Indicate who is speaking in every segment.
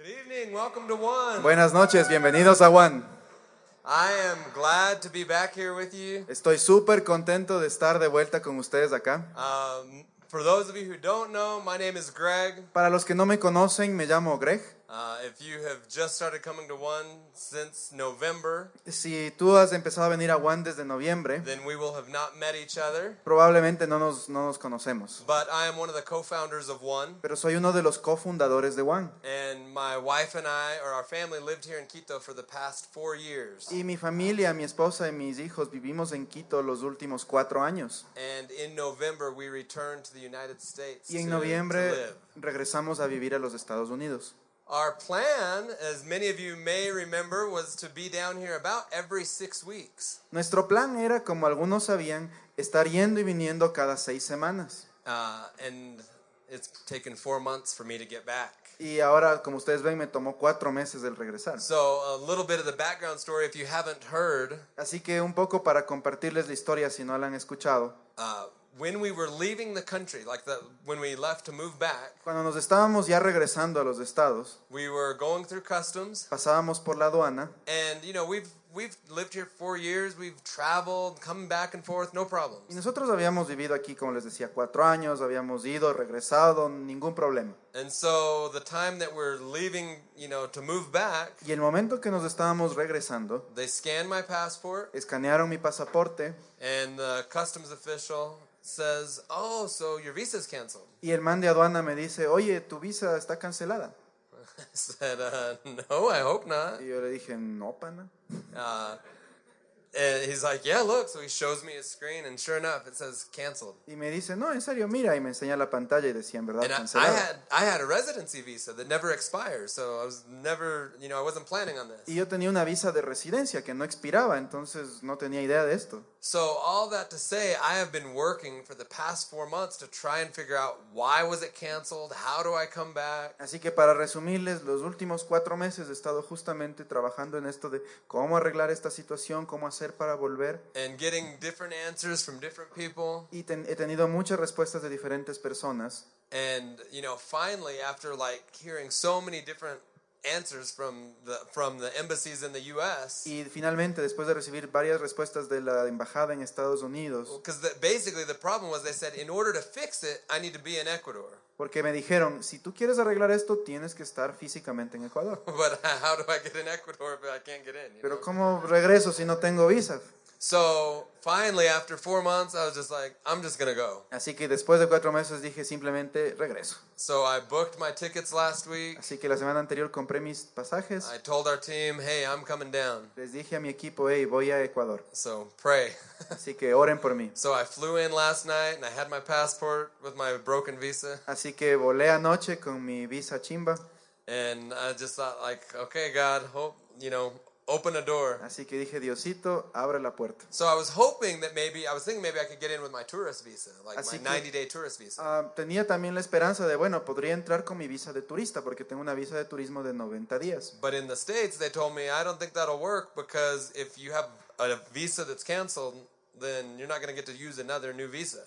Speaker 1: Good evening. Welcome to One.
Speaker 2: Buenas noches, bienvenidos a One.
Speaker 1: I am glad to be back here with you.
Speaker 2: Estoy súper contento de estar de vuelta con ustedes acá.
Speaker 1: Um, for those of you who don't know, my name is Greg.
Speaker 2: Para los que no me conocen, me llamo Greg.
Speaker 1: If you have just started coming to One since November,
Speaker 2: Si tú has empezado a venir a One desde noviembre,
Speaker 1: then we will have not met each other.
Speaker 2: probablemente no nos, no nos conocemos.
Speaker 1: But I am one of the co-founders of One,
Speaker 2: Pero soy uno de los cofundadores de One.
Speaker 1: and my wife and I, or our family, lived here in Quito for the past four years.
Speaker 2: Y mi familia, mi esposa y mis hijos vivimos en Quito los últimos cuatro años.
Speaker 1: And in November, we returned to the United States
Speaker 2: Y en noviembre
Speaker 1: live.
Speaker 2: regresamos a vivir a los Estados Unidos.
Speaker 1: Our plan, as many of you may remember, was to be down here about every six weeks.
Speaker 2: Nuestro plan era, como algunos sabían, estar yendo y viniendo cada seis semanas.
Speaker 1: Uh, and it's taken four months for me to get back.
Speaker 2: Y ahora, como ustedes ven, me tomó cuatro meses el regresar.
Speaker 1: So, a little bit of the background story, if you haven't heard,
Speaker 2: Así que un poco para compartirles la historia si no la han escuchado.
Speaker 1: uh, when we were leaving the country, like the, when we left to move back,
Speaker 2: Cuando nos estábamos ya regresando a los estados,
Speaker 1: we were going through customs,
Speaker 2: pasábamos por la aduana
Speaker 1: and you know we've we've lived here four years, we've traveled, coming back and forth, no
Speaker 2: y
Speaker 1: problems.
Speaker 2: nosotros habíamos vivido aquí, como les decía, cuatro años, habíamos ido, regresado, ningún problema.
Speaker 1: And so the time that we're leaving, you know, to move back,
Speaker 2: Y el momento que nos estábamos regresando,
Speaker 1: they scanned my passport.
Speaker 2: escanearon mi pasaporte
Speaker 1: And the customs official says, "Oh, so your visa's canceled."
Speaker 2: y el man de aduana me dice, oye, tu visa está cancelada.
Speaker 1: I said, uh, "No, I hope not."
Speaker 2: Y yo le dije, no, pana.
Speaker 1: Uh, and he's like, "Yeah, look." So he shows me his screen, and sure enough, it says canceled.
Speaker 2: Y me dice, no, en serio, mira, y me enseña la pantalla y decía, en verdad,
Speaker 1: And I, I
Speaker 2: cancelada.
Speaker 1: had I had a residency visa that never expires, so I was never, you know, I wasn't planning on this.
Speaker 2: Y yo tenía una visa de residencia que no expiraba, entonces no tenía idea de esto.
Speaker 1: So all that to say, I have been working for the past four months to try and figure out why was it canceled, how do I come back,
Speaker 2: Así que para resumirles, los últimos cuatro meses he estado justamente trabajando en esto de cómo arreglar esta situación, cómo hacer para volver.
Speaker 1: and getting different answers from different people.
Speaker 2: Y ten- he tenido muchas respuestas de diferentes personas.
Speaker 1: and you know finally after like hearing so many different answers from the from the embassies in the US
Speaker 2: Y finalmente, después de recibir varias respuestas de la embajada en Estados Unidos,
Speaker 1: because basically the problem was they said in order to fix it I need to be in Ecuador
Speaker 2: porque me dijeron, si tú quieres arreglar esto, tienes que estar físicamente en Ecuador.
Speaker 1: but how do I get in Ecuador if I can't get in
Speaker 2: Pero
Speaker 1: know?
Speaker 2: ¿cómo regreso si no tengo visa?
Speaker 1: So finally after 4 months I was just like I'm just going to go
Speaker 2: Así que después de cuatro meses dije simplemente regreso.
Speaker 1: so I booked my tickets last week
Speaker 2: Así que la semana anterior compré mis pasajes.
Speaker 1: I told our team hey I'm coming down
Speaker 2: Les dije a mi equipo, hey, voy a Ecuador.
Speaker 1: so pray
Speaker 2: Así que oren por mí.
Speaker 1: so I flew in last night and I had my passport with my broken visa
Speaker 2: Así que volé anoche con mi visa chimba.
Speaker 1: And I just thought, like, okay, God, hope you know, open a door.
Speaker 2: Así que dije, Diosito, abre la puerta.
Speaker 1: So I was hoping that maybe I was thinking maybe I could get in with my tourist visa, like
Speaker 2: Así
Speaker 1: my
Speaker 2: que-
Speaker 1: 90 day tourist visa.
Speaker 2: Ah, tenía también la esperanza de, bueno, podría entrar con mi visa de turista, porque tengo una visa de turismo de 90 días.
Speaker 1: But in the states, they told me I don't think that'll work because if you have a visa that's canceled, then you're not going to get to use another new visa.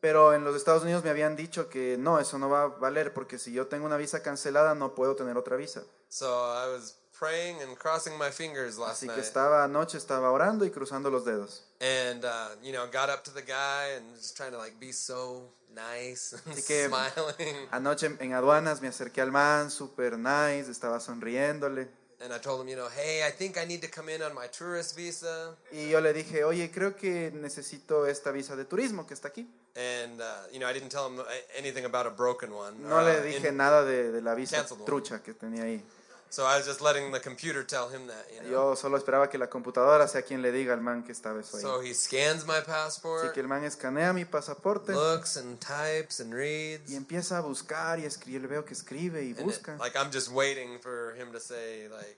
Speaker 2: Pero en los Estados Unidos me habían dicho que no, eso no va a valer, porque si yo tengo una visa cancelada, no puedo tener otra visa.
Speaker 1: So I was praying and crossing my fingers last
Speaker 2: Así que
Speaker 1: night,
Speaker 2: estaba anoche, estaba orando y cruzando los dedos.
Speaker 1: and uh, you know, got up to the guy and just trying to like be so nice and
Speaker 2: Así que-
Speaker 1: smiling.
Speaker 2: Anoche en aduanas me acerqué al man, super nice, estaba sonriéndole.
Speaker 1: And I told him, you know, hey, I think I need to come in on my tourist visa.
Speaker 2: Y yo le dije, oye, creo que necesito esta visa de turismo que está aquí.
Speaker 1: And, uh, you know, I didn't tell him anything about a broken one.
Speaker 2: No
Speaker 1: or,
Speaker 2: le
Speaker 1: uh,
Speaker 2: dije
Speaker 1: in-
Speaker 2: nada de, de la visa
Speaker 1: Canceled one.
Speaker 2: trucha que tenía ahí.
Speaker 1: So I was just letting the computer tell him that, you know.
Speaker 2: Yo solo esperaba que la computadora sea quien le diga al man que estaba eso ahí.
Speaker 1: So he scans my
Speaker 2: Así
Speaker 1: passport,
Speaker 2: que el man escanea mi pasaporte
Speaker 1: looks and types and reads.
Speaker 2: y empieza a buscar y escribe. Veo que escribe y
Speaker 1: And it-
Speaker 2: busca.
Speaker 1: like, I'm just waiting for him to say, like,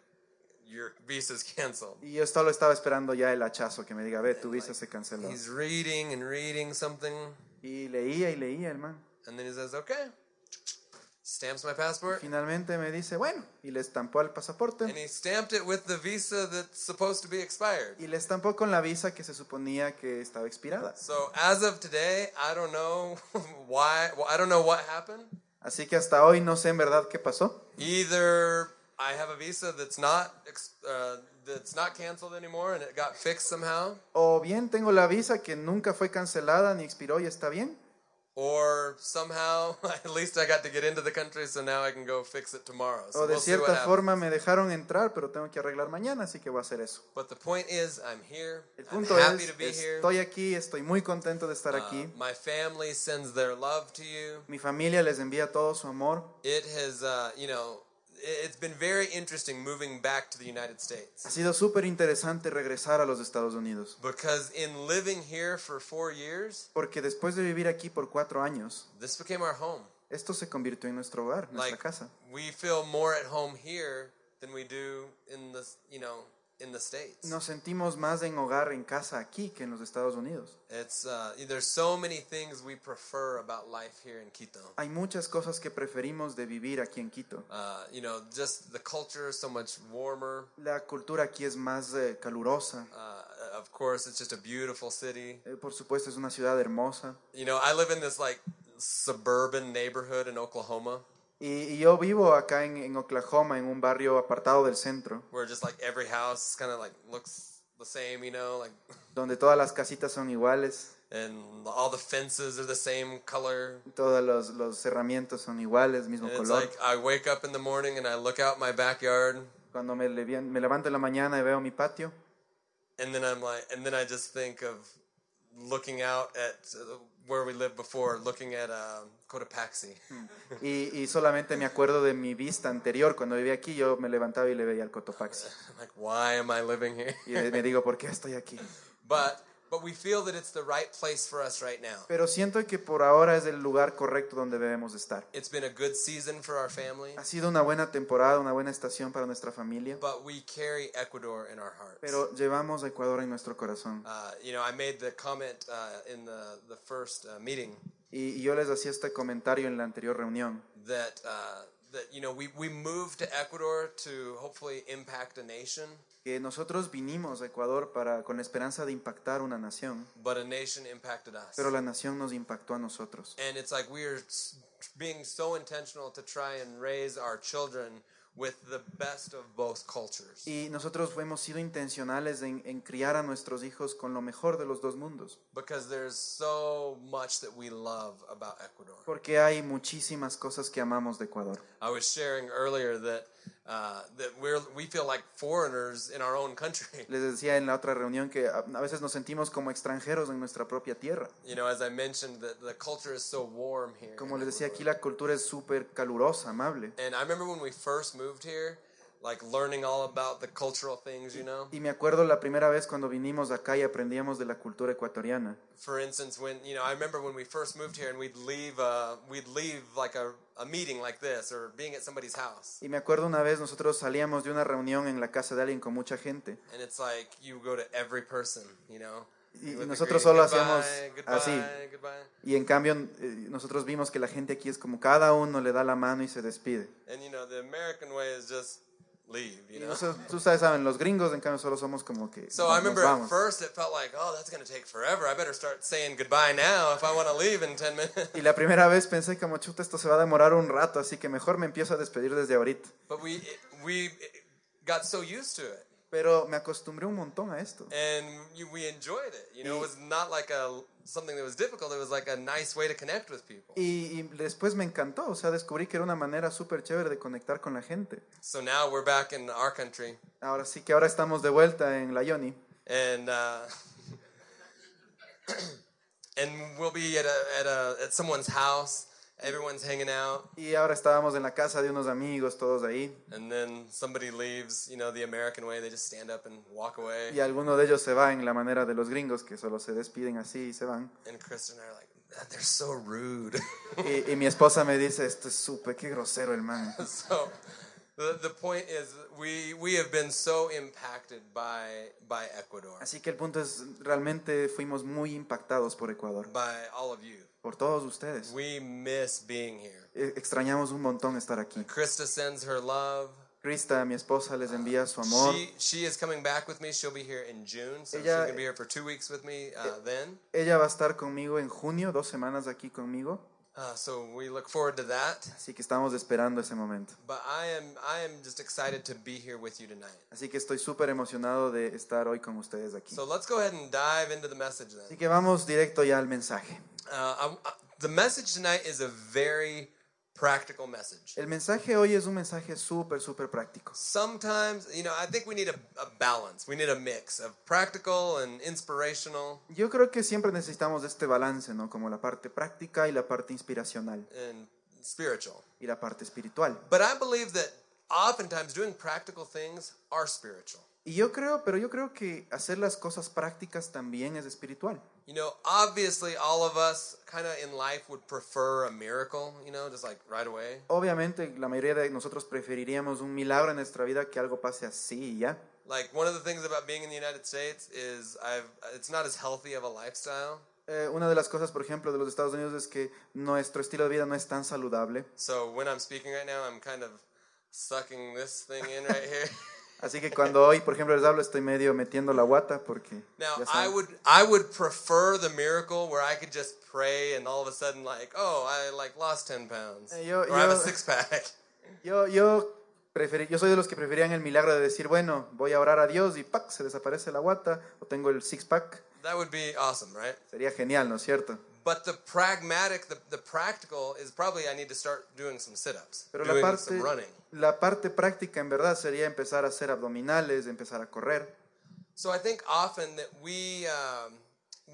Speaker 1: your visa's canceled.
Speaker 2: Y yo solo estaba esperando ya el hachazo que me diga, ve, tu visa se canceló.
Speaker 1: He's reading and reading something.
Speaker 2: Y leía y leía el man.
Speaker 1: And then he says, okay. Stamps my passport.
Speaker 2: Finalmente me dice, bueno, y le estampó el
Speaker 1: And
Speaker 2: pasaporte
Speaker 1: he stamped it with the visa that's supposed to be expired.
Speaker 2: y le estampó con la visa que se suponía que estaba expirada.
Speaker 1: So as of today, I don't know why. I don't know what happened.
Speaker 2: Así que hasta hoy no sé en verdad qué pasó.
Speaker 1: Either I have a visa that's not ex- uh, that's not canceled anymore and it got fixed somehow,
Speaker 2: O bien tengo la visa que nunca fue cancelada ni expiró y está bien.
Speaker 1: Or somehow at least I got to get into the country, so now I can go fix it tomorrow. So
Speaker 2: O de
Speaker 1: we'll see what
Speaker 2: cierta
Speaker 1: happens.
Speaker 2: forma me dejaron entrar, pero tengo que arreglar mañana, así que voy a hacer eso.
Speaker 1: But the point is, I'm here.
Speaker 2: El
Speaker 1: I'm
Speaker 2: punto
Speaker 1: happy
Speaker 2: es,
Speaker 1: to be here.
Speaker 2: estoy aquí, estoy muy contento de estar
Speaker 1: Uh,
Speaker 2: aquí.
Speaker 1: my family sends their love to you.
Speaker 2: Mi familia les envía todo su amor.
Speaker 1: It has, uh, you know, it's been very interesting moving back to the United States
Speaker 2: Ha sido súper interesante regresar a los Estados Unidos,
Speaker 1: because in living here for four years,
Speaker 2: porque después de vivir aquí por cuatro años,
Speaker 1: this became our home.
Speaker 2: esto se convirtió en nuestro hogar, nuestra
Speaker 1: Like
Speaker 2: casa.
Speaker 1: we feel more at home here than we do in the, you know, in the states.
Speaker 2: Nos sentimos más en hogar en casa aquí que en los Estados Unidos.
Speaker 1: It's uh, there's so many things we prefer about life here in Quito.
Speaker 2: Hay muchas cosas que preferimos de vivir aquí en Quito.
Speaker 1: Uh, you know, just the culture is so much warmer.
Speaker 2: La cultura aquí es más eh, calurosa.
Speaker 1: Uh, of course, it's just a beautiful city.
Speaker 2: Eh, por supuesto, es una ciudad hermosa.
Speaker 1: You know, I live in this like suburban neighborhood in Oklahoma
Speaker 2: Y, y yo vivo acá en, en Oklahoma, en un barrio apartado del centro,
Speaker 1: where just like every house kind of like looks the same, you know, like
Speaker 2: donde todas las casitas son iguales,
Speaker 1: and all the fences are the same color.
Speaker 2: todos los, los cerramientos son iguales, mismo
Speaker 1: And it's
Speaker 2: color.
Speaker 1: like I wake up in the morning and I look out my backyard
Speaker 2: Cuando me, levanto en la mañana y veo mi patio,
Speaker 1: and then I'm like and then I just think of looking out at uh, where we lived before, looking at uh, Cotopaxi.
Speaker 2: y, y solamente me acuerdo de mi vista anterior. Cuando vivía aquí, yo me levantaba y le veía al Cotopaxi.
Speaker 1: Like, why am I living here?
Speaker 2: Y me digo, ¿por qué estoy aquí?
Speaker 1: But but we feel that it's the right place for us right now.
Speaker 2: Pero siento que por ahora es el lugar correcto donde debemos estar.
Speaker 1: It's been a good season for our family,
Speaker 2: Ha sido una buena temporada, una buena estación para nuestra familia,
Speaker 1: but we carry Ecuador in our hearts.
Speaker 2: pero llevamos a Ecuador en nuestro corazón.
Speaker 1: Uh, you know, I made the comment uh, in the the first uh, meeting
Speaker 2: Y, y yo les hacía este comentario en la anterior reunión,
Speaker 1: that uh, that you know we we moved to Ecuador to hopefully impact a nation,
Speaker 2: que nosotros vinimos a Ecuador para, con la esperanza de impactar una nación,
Speaker 1: but a nation impacted us.
Speaker 2: pero la nación nos impactó a nosotros.
Speaker 1: And it's like we are being so intentional to try and raise our children with the best of both cultures.
Speaker 2: Y nosotros hemos sido intencionales en, en criar a nuestros hijos con lo mejor de los dos mundos,
Speaker 1: Because there's so much that we love about Ecuador.
Speaker 2: porque hay muchísimas cosas que amamos de Ecuador.
Speaker 1: I was sharing earlier that that we're we feel like foreigners in our own country.
Speaker 2: Les decía en la otra reunión que a, a veces nos sentimos como extranjeros en nuestra propia tierra.
Speaker 1: You know, as I mentioned, that the culture is so warm here.
Speaker 2: Como les decía, aquí la cultura es súper calurosa, amable.
Speaker 1: And I remember when we first moved here, like learning all about the cultural things, you know.
Speaker 2: Y me acuerdo la primera vez cuando vinimos acá y aprendíamos de la cultura ecuatoriana.
Speaker 1: For instance, when you know, I remember when we first moved here, and we'd leave, uh, we'd leave like a, a meeting like this, or being at somebody's house,
Speaker 2: Y me acuerdo una vez nosotros salíamos de una reunión en la casa de alguien con mucha gente.
Speaker 1: and it's like you go to every person, you know.
Speaker 2: Y- y nosotros solo
Speaker 1: "Goodbye,
Speaker 2: hacíamos
Speaker 1: goodbye,
Speaker 2: así.
Speaker 1: goodbye."
Speaker 2: Y en cambio eh, nosotros vimos que la gente aquí es como cada uno le da la mano y se despide.
Speaker 1: And you know, the American way is just leave, you know.
Speaker 2: tú sabes, saben, los gringos en cambio solo somos como que
Speaker 1: So I remember at first it felt like, oh, that's going to take forever. I better start saying goodbye now if I want to leave in 10 minutes.
Speaker 2: Y la primera vez pensé como, chuta, esto se va a demorar un rato, así que mejor me empiezo a despedir desde ahorita.
Speaker 1: But we we got so used to it.
Speaker 2: Pero me acostumbré un montón a esto.
Speaker 1: And we enjoyed it. You know, it was not like a something that was difficult. It was like a nice way to connect with people.
Speaker 2: Y, y después me encantó, o sea, descubrí que era una manera súper chévere de conectar con la gente.
Speaker 1: So now we're back in our country,
Speaker 2: Ahora sí que ahora estamos de vuelta en la Yoni
Speaker 1: and uh, and we'll be at a, at a at someone's house. Everyone's hanging out,
Speaker 2: y ahora estábamos en la casa de unos amigos, todos ahí.
Speaker 1: and then somebody leaves. You know, the American way. They just stand up and walk away.
Speaker 2: Y alguno de ellos se va en la manera de los gringos, que solo se despiden así y se van.
Speaker 1: And Kristen and I are like, "Man, they're so rude.
Speaker 2: Y, y mi esposa me dice, esto es súper, qué grosero el man.
Speaker 1: so the, the point is we we have been so impacted by by Ecuador,
Speaker 2: Así que el punto es, realmente fuimos muy impactados por Ecuador,
Speaker 1: by all of you.
Speaker 2: por todos ustedes.
Speaker 1: We miss being here.
Speaker 2: E- Extrañamos un montón estar aquí.
Speaker 1: Krista sends her love.
Speaker 2: Krista, mi esposa, les envía su amor.
Speaker 1: She she is coming back with me. She'll be here in June, so she's
Speaker 2: Ella-
Speaker 1: gonna be here for two weeks with me uh, then.
Speaker 2: Ella va a estar conmigo en junio, dos semanas aquí conmigo.
Speaker 1: Uh, so we look forward to that.
Speaker 2: Así que estamos esperando ese momento.
Speaker 1: But I am I am just excited to be here with you tonight.
Speaker 2: Así que estoy súper emocionado de estar hoy con ustedes aquí.
Speaker 1: So let's go ahead and dive into the message
Speaker 2: Así
Speaker 1: then.
Speaker 2: que vamos directo ya al mensaje.
Speaker 1: Uh, I, I- the message tonight is a very practical message.
Speaker 2: El mensaje hoy es un mensaje súper, súper práctico.
Speaker 1: Sometimes, you know, I think we need a, a balance. We need a mix of practical and inspirational
Speaker 2: Yo creo que siempre necesitamos este balance, ¿no? Como la parte práctica y la parte inspiracional
Speaker 1: and spiritual.
Speaker 2: y la parte espiritual.
Speaker 1: But I believe that oftentimes doing practical things are spiritual.
Speaker 2: Y yo creo, pero yo creo que hacer las cosas prácticas también es espiritual.
Speaker 1: You know, obviously, all of us kind of in life would prefer a miracle, you know, just like right away.
Speaker 2: Obviamente, la mayoría de nosotros preferiríamos un milagro en nuestra vida que algo pase así y ya.
Speaker 1: Like one of the things about being in the United States is I've it's not as healthy of a lifestyle.
Speaker 2: Eh, una de las cosas, por ejemplo, de los Estados Unidos es que nuestro estilo de vida no es tan saludable.
Speaker 1: So when I'm speaking right now, I'm kind of sucking this thing in right here.
Speaker 2: Así que cuando hoy, por ejemplo, les hablo, estoy medio metiendo la guata porque...
Speaker 1: Now,
Speaker 2: ya
Speaker 1: I
Speaker 2: saben.
Speaker 1: would I would prefer the miracle where I could just pray and all of a sudden like, oh, I like lost 10 pounds
Speaker 2: Eh, yo-
Speaker 1: or I have a
Speaker 2: yo-
Speaker 1: six pack.
Speaker 2: Yo, yo, preferí, yo soy de los que preferían el milagro de decir, bueno, voy a orar a Dios y ¡pac! se desaparece la guata o tengo el six-pack.
Speaker 1: That would be awesome, right?
Speaker 2: Sería genial, ¿no es cierto?
Speaker 1: But the pragmatic, the, the practical is probably I need to start doing some sit-ups,
Speaker 2: Pero la
Speaker 1: doing
Speaker 2: parte,
Speaker 1: some running.
Speaker 2: la parte práctica en verdad sería empezar a hacer abdominales, empezar a correr.
Speaker 1: So I think often that we um,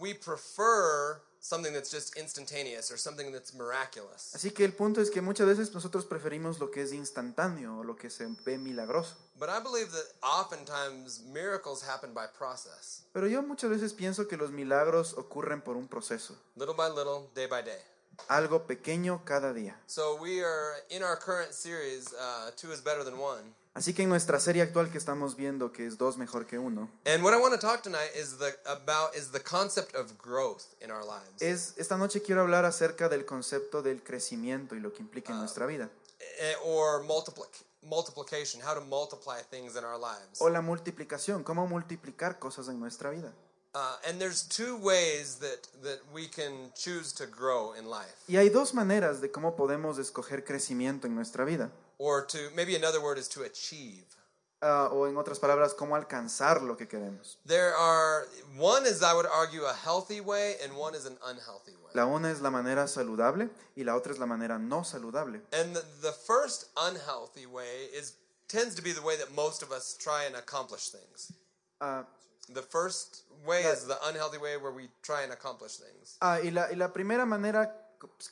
Speaker 1: we prefer something that's just instantaneous or something that's miraculous.
Speaker 2: Así que el punto es que muchas veces nosotros preferimos lo que es instantáneo o lo que se ve milagroso.
Speaker 1: But I believe that oftentimes miracles happen by process,
Speaker 2: Pero yo muchas veces pienso que los milagros ocurren por un proceso,
Speaker 1: little by little, day by day.
Speaker 2: algo pequeño cada día.
Speaker 1: So we are in our current series, uh, two is better than one.
Speaker 2: Así que en nuestra serie actual que estamos viendo, que es dos mejor que uno,
Speaker 1: And what I want to talk tonight is the about is the concept of growth in our lives,
Speaker 2: es esta noche quiero hablar acerca del concepto del crecimiento y lo que implica en
Speaker 1: Ah.
Speaker 2: nuestra vida.
Speaker 1: Eh, or multiplic- multiplication, how to multiply things in our lives.
Speaker 2: O la multiplicación, cómo multiplicar cosas en nuestra vida.
Speaker 1: Uh, and there's two ways that, that we can choose to grow in life.
Speaker 2: Y hay dos maneras de cómo podemos escoger crecimiento en nuestra vida.
Speaker 1: Or to, maybe another word is to achieve.
Speaker 2: Ah, o en otras palabras, cómo alcanzar lo que queremos.
Speaker 1: There are, one is, I would argue, a healthy way, and one is an unhealthy way.
Speaker 2: La una es la manera saludable y la otra es la manera no saludable.
Speaker 1: And the, the first unhealthy way is, tends to be the way that most of us try and accomplish things.
Speaker 2: Ah,
Speaker 1: The first way is the unhealthy way where we try and accomplish things.
Speaker 2: ah, y, la, y la primera manera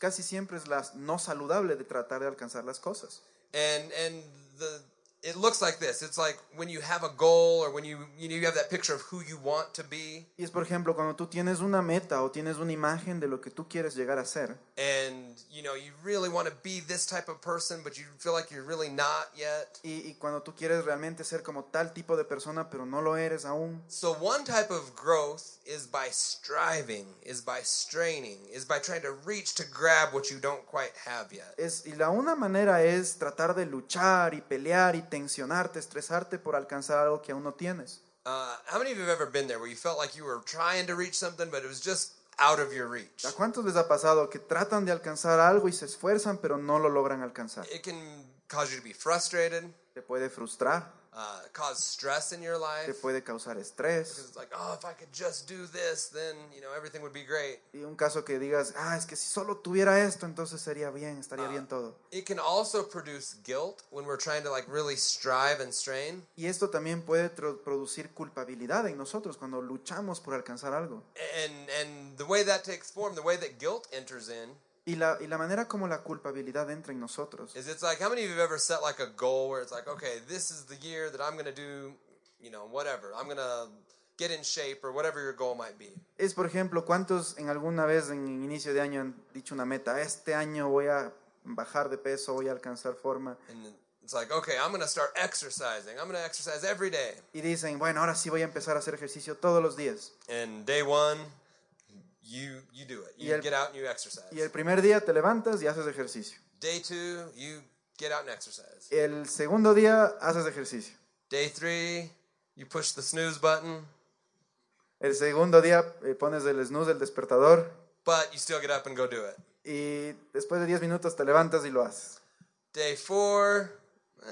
Speaker 2: casi siempre es la no saludable de tratar de alcanzar las cosas.
Speaker 1: And and the it looks like this. It's like when you have a goal or when you you know you have that picture of who you want to be.
Speaker 2: Y es por ejemplo cuando tú tienes una meta o tienes una imagen de lo que tú quieres llegar a ser.
Speaker 1: And you know you really want to be this type of person but you feel like you're really not yet.
Speaker 2: Y, y cuando tú quieres realmente ser como tal tipo de persona pero no lo eres aún.
Speaker 1: so one type of growth is by striving is by straining is by trying to reach to grab what you don't quite have yet.
Speaker 2: Es, y la una manera es tratar de luchar y pelear y tensionarte, estresarte por alcanzar algo que aún no tienes.
Speaker 1: uh, how many of you have ever been there where you felt like you were trying to reach something but it was just out of your reach
Speaker 2: ¿A cuántos les ha pasado que tratan de alcanzar algo y se esfuerzan pero no lo logran alcanzar?
Speaker 1: it can cause you to be frustrated
Speaker 2: Te puede frustrar,
Speaker 1: uh, cause stress in your
Speaker 2: te
Speaker 1: life.
Speaker 2: puede causar estrés.
Speaker 1: It's like, oh, if I could just do this, then you know everything would be great.
Speaker 2: Y un caso que digas, ah, es que si solo tuviera esto, entonces sería bien, estaría bien todo.
Speaker 1: It can also produce guilt when we're trying to like really strive and strain.
Speaker 2: Y esto también puede producir culpabilidad en nosotros cuando luchamos por alcanzar algo.
Speaker 1: And and the way that takes form, the way that guilt enters in,
Speaker 2: Y la, y la manera como la culpabilidad entra en nosotros.
Speaker 1: is it's like how many of you have ever set like a goal where it's like, okay, this is the year that I'm gonna do, you know, whatever. I'm gonna get in shape or whatever your goal might be.
Speaker 2: Es, por ejemplo, ¿cuántos en alguna vez en inicio de año han dicho una meta? Este año voy a bajar de peso, voy a alcanzar forma.
Speaker 1: And it's like, okay, I'm gonna start exercising. I'm gonna exercise every day.
Speaker 2: Y dicen, bueno, ahora sí voy a empezar a hacer ejercicio todos los días.
Speaker 1: And day one, you you do it. You
Speaker 2: el-
Speaker 1: get out and you exercise.
Speaker 2: Y el primer día te levantas y haces ejercicio.
Speaker 1: Day two, you get out and exercise.
Speaker 2: El segundo día haces ejercicio.
Speaker 1: Day three, you push the snooze button,
Speaker 2: El segundo día eh, pones el snooze, el despertador,
Speaker 1: but you still get up and go do it.
Speaker 2: Y después de 10 minutos te levantas y lo haces.
Speaker 1: Day four,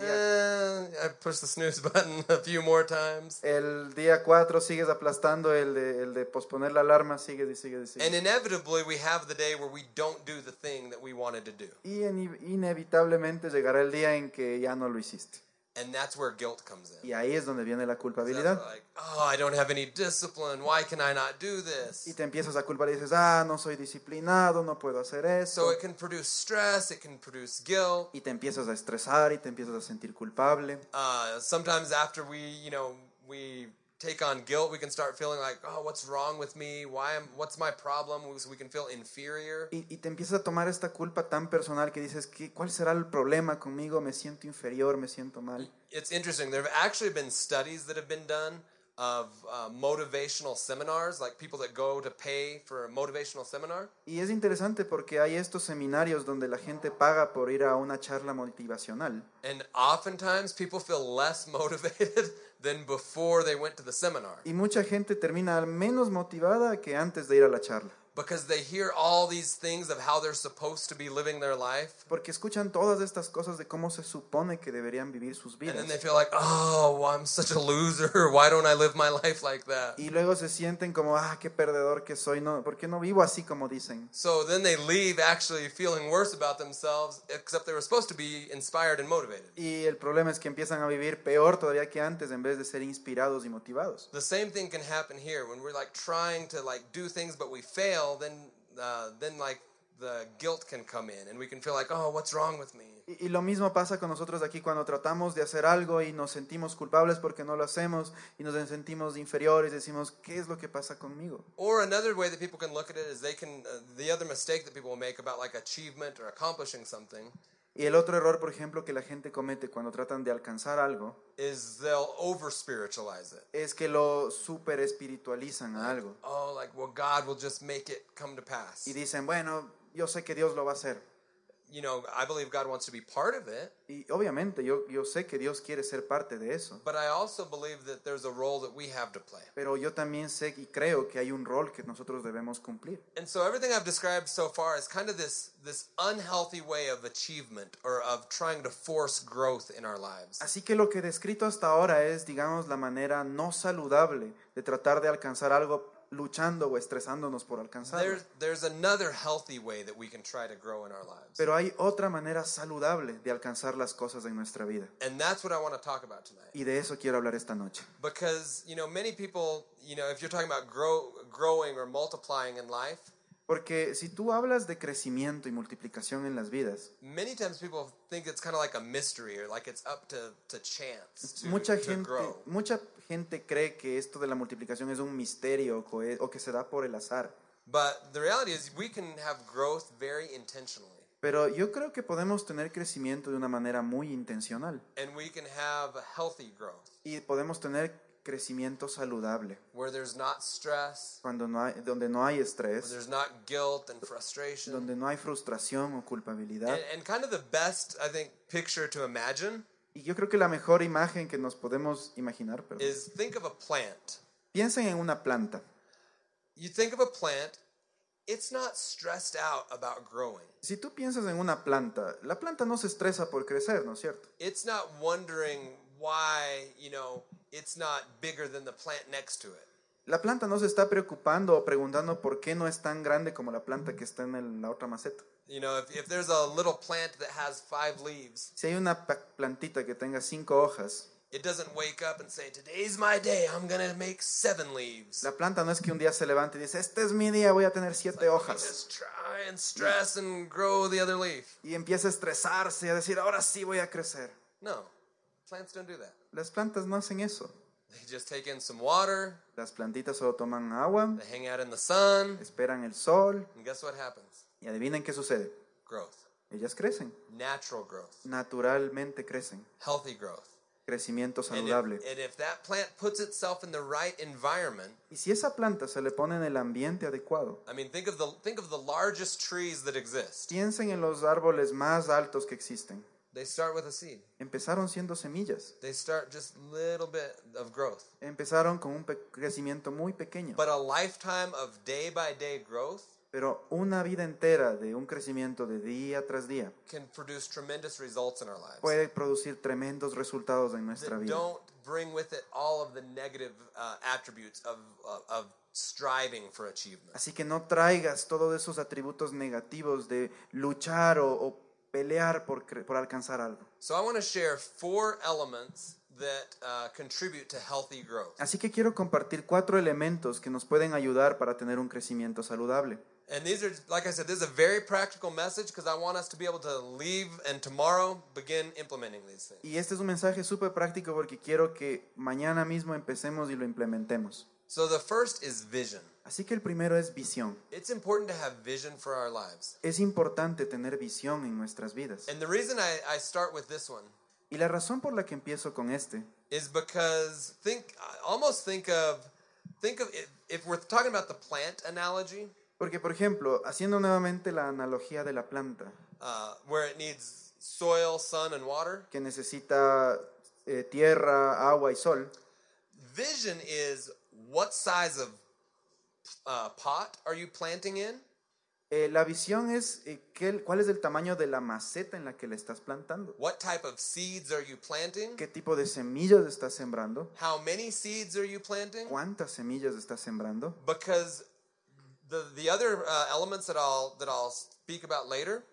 Speaker 1: eh, I push the snooze button a few more times.
Speaker 2: El día 4 sigues aplastando el de, el de posponer la alarma, sigues y sigues y sigues.
Speaker 1: And inevitably, we have the day where we don't do the thing that we wanted to do.
Speaker 2: Y ine- inevitablemente llegará el día en que ya no lo hiciste.
Speaker 1: And that's where guilt comes in.
Speaker 2: Y ahí es donde viene la culpabilidad.
Speaker 1: like, oh, I don't have any discipline. Why can I not do this?
Speaker 2: Y te empiezas a culpar y dices, ah, no soy disciplinado, no puedo hacer eso.
Speaker 1: So it can produce stress, it can produce guilt.
Speaker 2: Y te empiezas a estresar y te empiezas a sentir culpable.
Speaker 1: Uh, sometimes after we, you know, we take on guilt, we can start feeling like, oh, what's wrong with me? Why am, what's my problem? So we can feel inferior.
Speaker 2: Y, y te empiezas a tomar esta culpa tan personal que dices, ¿qué, ¿cuál será el problema conmigo? Me siento inferior, me siento mal.
Speaker 1: It's interesting. There have actually been studies that have been done of uh, motivational seminars, like people that go to pay for a motivational seminar.
Speaker 2: Y es interesante porque hay estos seminarios donde la gente paga por ir a una charla motivacional.
Speaker 1: And oftentimes people feel less motivated than before they went to the seminar
Speaker 2: Y mucha gente termina menos motivada que antes de ir a la charla.
Speaker 1: Because they hear all these things of how they're supposed to be living their life.
Speaker 2: Porque escuchan todas estas cosas de cómo se supone que deberían vivir sus vidas.
Speaker 1: And then they feel like, oh, well, I'm such a loser. Why don't I live my life like that?
Speaker 2: Y luego se sienten como, ah, qué perdedor que soy, no, ¿por qué no vivo así como dicen?
Speaker 1: So then they leave actually feeling worse about themselves, except they were supposed to be inspired and motivated.
Speaker 2: Y el problema es que empiezan a vivir peor todavía que antes en vez de ser inspirados y motivados.
Speaker 1: The same thing can happen here when we're like trying to like do things but we fail. Then, uh, then like the guilt can come in and we can feel like, oh, what's wrong with me?
Speaker 2: Y, y lo mismo pasa con nosotros aquí cuando tratamos de hacer algo y nos sentimos culpables porque no lo hacemos y nos sentimos inferiores, decimos, ¿qué es lo que pasa conmigo?
Speaker 1: Or another way that people can look at it is they can uh, the other mistake that people will make about like achievement or accomplishing something
Speaker 2: Y el otro error, por ejemplo, que la gente comete cuando tratan de alcanzar algo
Speaker 1: is they'll over spiritualize it.
Speaker 2: es que lo super espiritualizan a algo.
Speaker 1: Oh, like well, God will just make it come to pass.
Speaker 2: Y dicen, bueno, yo sé que Dios lo va a hacer.
Speaker 1: You know, I believe God wants to be part of it,
Speaker 2: Y obviamente yo, yo sé que Dios quiere ser parte de eso.
Speaker 1: but I also believe that there's a role that we have to play.
Speaker 2: Pero yo también sé y creo que hay un rol que nosotros debemos cumplir.
Speaker 1: And so everything I've described so far is kind of this this unhealthy way of achievement or of trying to force growth in our lives.
Speaker 2: Así que lo que he descrito hasta ahora es, digamos, la manera no saludable de tratar de alcanzar algo luchando o estresándonos por alcanzarlo.
Speaker 1: There's there's another healthy way that we can try to grow in our lives.
Speaker 2: Pero hay otra manera saludable de alcanzar las cosas en nuestra vida.
Speaker 1: And that's what I want to talk about tonight.
Speaker 2: Y de eso quiero hablar esta noche.
Speaker 1: Because, you know, many people, you know, if you're talking about grow, growing or multiplying in life,
Speaker 2: Porque si tú hablas de crecimiento y multiplicación en las vidas,
Speaker 1: many times people think it's kind of like a mystery or like it's up to, to chance to,
Speaker 2: mucha
Speaker 1: to
Speaker 2: gente,
Speaker 1: grow.
Speaker 2: mucha gente cree que esto de la multiplicación es un misterio o que- o que se da por el azar.
Speaker 1: But the reality is we can have growth very intentionally.
Speaker 2: Pero yo creo que podemos tener crecimiento de una manera muy intencional
Speaker 1: And we can have healthy growth
Speaker 2: y podemos tener crecimiento saludable
Speaker 1: where there's not stress,
Speaker 2: cuando no hay, donde no hay
Speaker 1: where
Speaker 2: estrés,
Speaker 1: there's not guilt and frustration.
Speaker 2: donde no hay frustración o culpabilidad.
Speaker 1: And, and kind of the best, I think, picture to imagine
Speaker 2: Y yo creo que la mejor imagen que nos podemos imaginar, perdón,
Speaker 1: is think of a plant.
Speaker 2: piensen en una planta.
Speaker 1: You think of a plant, it's not stressed out about growing.
Speaker 2: Si tú piensas en una planta, la planta no se estresa por crecer, ¿no es cierto?
Speaker 1: It's not wondering why, you know, it's not bigger than the plant next to it.
Speaker 2: La planta no se está preocupando o preguntando por qué no es tan grande como la planta que está en el- la otra maceta.
Speaker 1: You know, if, if there's a little plant that has five leaves,
Speaker 2: Si hay una pa- plantita que tenga cinco hojas,
Speaker 1: it doesn't wake up and say, Today's my day, I'm gonna make seven leaves.
Speaker 2: la planta no es que un día se levante y dice, este es mi día, voy a tener siete
Speaker 1: Let me
Speaker 2: hojas.
Speaker 1: just try and stress and grow the other leaf.
Speaker 2: Y empieza a estresarse y a decir, ahora sí voy a crecer.
Speaker 1: No, plants don't do that.
Speaker 2: Las plantas no hacen eso.
Speaker 1: They just take in some water,
Speaker 2: Las plantitas solo toman agua,
Speaker 1: they hang out in the sun,
Speaker 2: esperan el sol
Speaker 1: and guess what happens?
Speaker 2: y adivinen qué sucede.
Speaker 1: Growth.
Speaker 2: Ellas crecen,
Speaker 1: Natural growth.
Speaker 2: naturalmente crecen.
Speaker 1: Healthy growth.
Speaker 2: Crecimiento
Speaker 1: And if,
Speaker 2: saludable.
Speaker 1: and if that plant puts itself in the right environment,
Speaker 2: Y si esa planta se le pone en el ambiente adecuado,
Speaker 1: I mean, think of the think of the largest trees that exist.
Speaker 2: piensen en los árboles más altos que existen.
Speaker 1: They start with a seed.
Speaker 2: Empezaron siendo semillas,
Speaker 1: They start just little bit of growth.
Speaker 2: empezaron con un crecimiento muy pequeño,
Speaker 1: But a lifetime of day by day growth
Speaker 2: Pero una vida entera de un crecimiento de día tras día
Speaker 1: can produce tremendous results in our lives.
Speaker 2: puede producir tremendos resultados en nuestra vida.
Speaker 1: don't bring with it all of the negative uh, attributes of, of, of striving for achievement.
Speaker 2: Así que no traigas todos esos atributos negativos de luchar o, o pelear por, por alcanzar algo.
Speaker 1: So I want to share four elements that uh, contribute to healthy growth.
Speaker 2: Así que quiero compartir cuatro elementos que nos pueden ayudar para tener un crecimiento saludable.
Speaker 1: And these are, like I said, this is a very practical message because I want us to be able to leave and tomorrow begin implementing these things.
Speaker 2: Y este es un mensaje súper práctico porque quiero que mañana mismo empecemos y lo implementemos.
Speaker 1: So the first is vision.
Speaker 2: Así que el primero es visión.
Speaker 1: It's important to have vision for our lives.
Speaker 2: Es importante tener visión en nuestras vidas.
Speaker 1: And the reason I, I start with this one
Speaker 2: Y la razón por la que empiezo con este
Speaker 1: is because think almost think of think of if, if we're talking about the plant analogy
Speaker 2: Porque, por ejemplo, haciendo nuevamente la analogía de la planta,
Speaker 1: uh, where it needs soil sun and water
Speaker 2: que necesita eh, tierra, agua y sol,
Speaker 1: vision is what size of uh, pot are you planting in
Speaker 2: eh, la visión es eh, qué- cuál es el tamaño de la maceta en la que le estás plantando,
Speaker 1: what type of seeds are you planting
Speaker 2: qué tipo de semillas estás sembrando,
Speaker 1: how many seeds are you planting
Speaker 2: cuántas semillas estás sembrando,
Speaker 1: because the the other uh, elements that I'll that I'll speak about later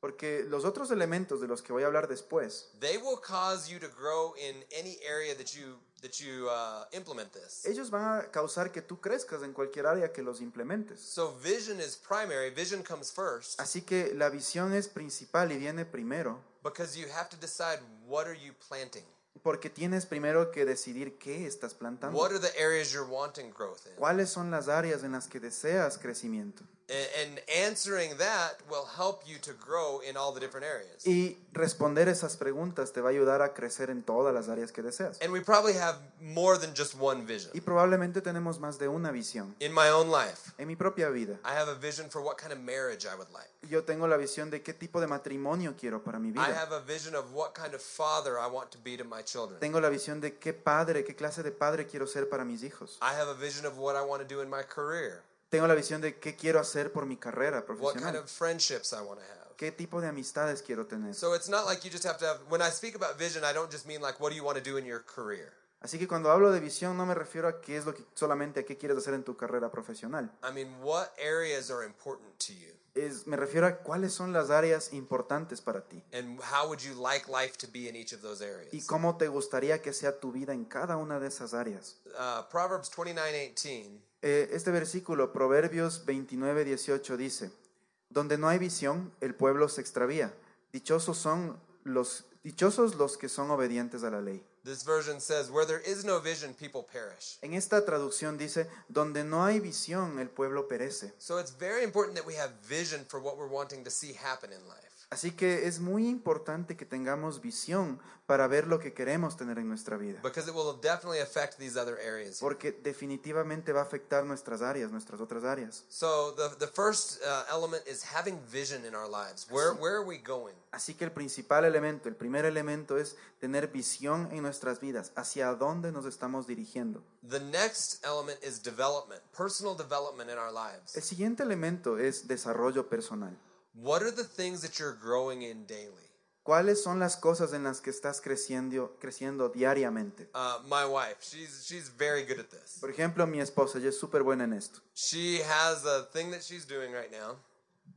Speaker 2: porque los otros elementos de los que voy a hablar después,
Speaker 1: they will cause you to grow in any area that you that you uh, implement this.
Speaker 2: ellos van a causar que tú crezcas en cualquier área que los implementes.
Speaker 1: So vision is primary. Vision comes first
Speaker 2: Así que la visión es principal y viene primero,
Speaker 1: because you have to decide what are you planting.
Speaker 2: porque tienes primero que decidir qué estás plantando.
Speaker 1: What are the areas you're wanting growth in?
Speaker 2: ¿Cuáles son las áreas en las que deseas crecimiento?
Speaker 1: And answering that will help you to grow in all the different areas.
Speaker 2: Y responder esas preguntas te va a ayudar a crecer en todas las áreas que deseas.
Speaker 1: And we probably have more than just one vision.
Speaker 2: Y probablemente tenemos más de una visión.
Speaker 1: In my own life,
Speaker 2: En mi propia vida,
Speaker 1: I have a vision for what kind of marriage I would like.
Speaker 2: yo tengo la visión de qué tipo de matrimonio quiero para mi vida.
Speaker 1: I have a vision of what kind of father I want to be to my children.
Speaker 2: Tengo la visión de qué padre, qué clase de padre quiero ser para mis hijos.
Speaker 1: I have a vision of what I want to do in my career,
Speaker 2: Tengo la visión de qué quiero hacer por mi carrera
Speaker 1: what kind
Speaker 2: profesional.
Speaker 1: of friendships I want to have.
Speaker 2: ¿Qué tipo de amistades quiero tener?
Speaker 1: So it's not like you just have to have, when I speak about vision, I don't just mean like, what do you want to do in your career?
Speaker 2: Así que cuando hablo de visión no me refiero a qué es lo que solamente a qué quieres hacer en tu carrera profesional.
Speaker 1: I mean, what areas are important to you?
Speaker 2: Es, me refiero a cuáles son las áreas importantes para ti
Speaker 1: And how would you like life to be in each of those
Speaker 2: y
Speaker 1: areas?
Speaker 2: cómo te gustaría que sea tu vida en cada una de esas áreas.
Speaker 1: Uh, Proverbs 29:18
Speaker 2: Eh, este versículo, Proverbios 29, 18, dice, Donde no hay visión, el pueblo se extravía. Dichosos son los, dichosos los que son obedientes a la ley.
Speaker 1: This version says, Where there is no vision, people perish.
Speaker 2: En esta traducción dice, Donde no hay visión, el pueblo perece.
Speaker 1: So it's very important that we have vision for what we're wanting to see happen in life.
Speaker 2: Así que es muy importante que tengamos visión para ver lo que queremos tener en nuestra vida.
Speaker 1: Because it will definitely affect these other areas.
Speaker 2: Porque definitivamente va a afectar nuestras áreas, nuestras otras áreas.
Speaker 1: So the, the first uh, element is having vision in our lives. Where, where are we going?
Speaker 2: Así que el principal elemento, el primer elemento es tener visión en nuestras vidas, hacia dónde nos estamos dirigiendo.
Speaker 1: The next element is development, personal development in our
Speaker 2: El
Speaker 1: lives.
Speaker 2: siguiente elemento es desarrollo personal.
Speaker 1: What are the things that you're growing in daily?
Speaker 2: ¿Cuáles son las cosas en las que estás creciendo, creciendo diariamente?
Speaker 1: Uh, my wife, she's she's very good at this.
Speaker 2: Por ejemplo, mi esposa, ella es súper buena en esto.
Speaker 1: She has a thing that she's doing right now.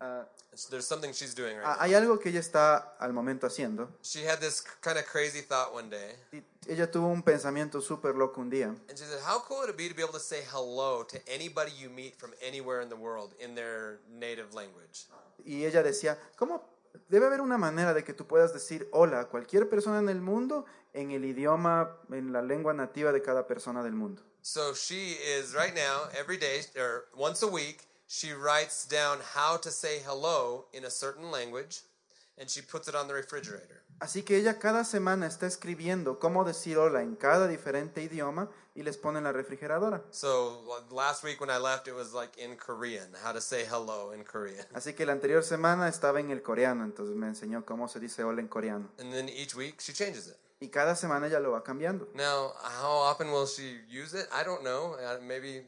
Speaker 2: Ah,
Speaker 1: There's something she's doing right
Speaker 2: ah,
Speaker 1: now.
Speaker 2: hay algo que ella está al momento haciendo.
Speaker 1: She had this kind of crazy thought one day,
Speaker 2: Y ella tuvo un pensamiento súper loco un día.
Speaker 1: and she said, "How cool would it be to be able to say hello to anybody you meet from anywhere in the world in their native language?"
Speaker 2: Y ella decía, ¿cómo debe haber una manera de que tú puedas decir hola a cualquier persona en el mundo en el idioma, en la lengua nativa de cada persona del mundo?
Speaker 1: So she is right now every day or once a week she writes down how to say hello in a certain language and she puts it on the refrigerator.
Speaker 2: Así que ella cada semana está escribiendo cómo decir hola en cada diferente idioma y les pone en la refrigeradora.
Speaker 1: So last week when I left it was like in Korean, how to say hello in Korean.
Speaker 2: Así que la anterior semana estaba en el coreano, entonces me enseñó cómo se dice hola en coreano.
Speaker 1: And then each week she changes it.
Speaker 2: Y cada semana ella lo va cambiando.
Speaker 1: Now, how often will she use it? I don't know. Uh, maybe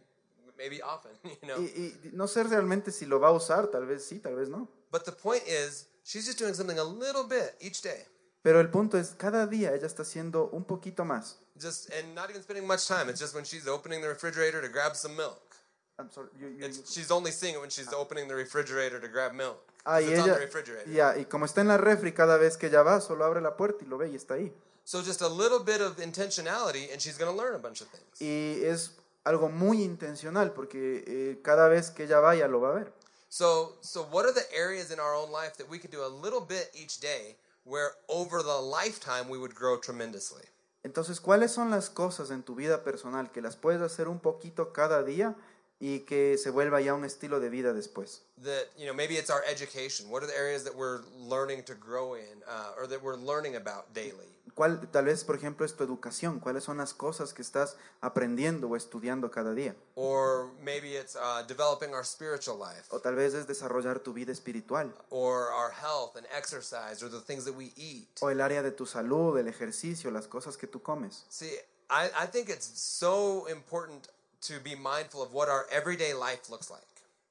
Speaker 1: maybe often, you know.
Speaker 2: Y, y no sé realmente si lo va a usar, tal vez sí, tal vez no.
Speaker 1: But the point is, she's just doing something a little bit each day.
Speaker 2: Pero el punto es, cada día ella está haciendo un poquito más.
Speaker 1: Just and not even spending much time. It's just when she's opening the refrigerator to grab some milk.
Speaker 2: I'm sorry, you- you-
Speaker 1: It's, she's only seeing it when she's opening the refrigerator to grab milk.
Speaker 2: Ah, y
Speaker 1: it's on the
Speaker 2: ella,
Speaker 1: refrigerator.
Speaker 2: ya, y como está en la refri, cada vez que ella va, solo abre la puerta y lo ve y está ahí.
Speaker 1: So just a little bit of intentionality, and she's going to learn a bunch of things.
Speaker 2: Y es algo muy intencional porque eh, cada vez que ella vaya lo va a ver.
Speaker 1: So, so what are the areas in our own life that we could do a little bit each day, where over the lifetime we would grow tremendously?
Speaker 2: Entonces, ¿cuáles son las cosas en tu vida personal que las puedes hacer un poquito cada día y que se vuelva ya un estilo de vida después?
Speaker 1: That you know, maybe it's our education. What are the areas that we're learning to grow in, uh, or that we're learning about daily?
Speaker 2: ¿Cuál, tal vez, por ejemplo, es tu educación. ¿Cuáles son las cosas que estás aprendiendo o estudiando cada día?
Speaker 1: Or maybe it's uh, developing our spiritual life,
Speaker 2: O tal vez es desarrollar tu vida espiritual.
Speaker 1: or our health and exercise, or the things that we eat.
Speaker 2: O el área de tu salud, el ejercicio, las cosas que tú comes.
Speaker 1: See, I, I think it's so important to be mindful of what our everyday life looks like.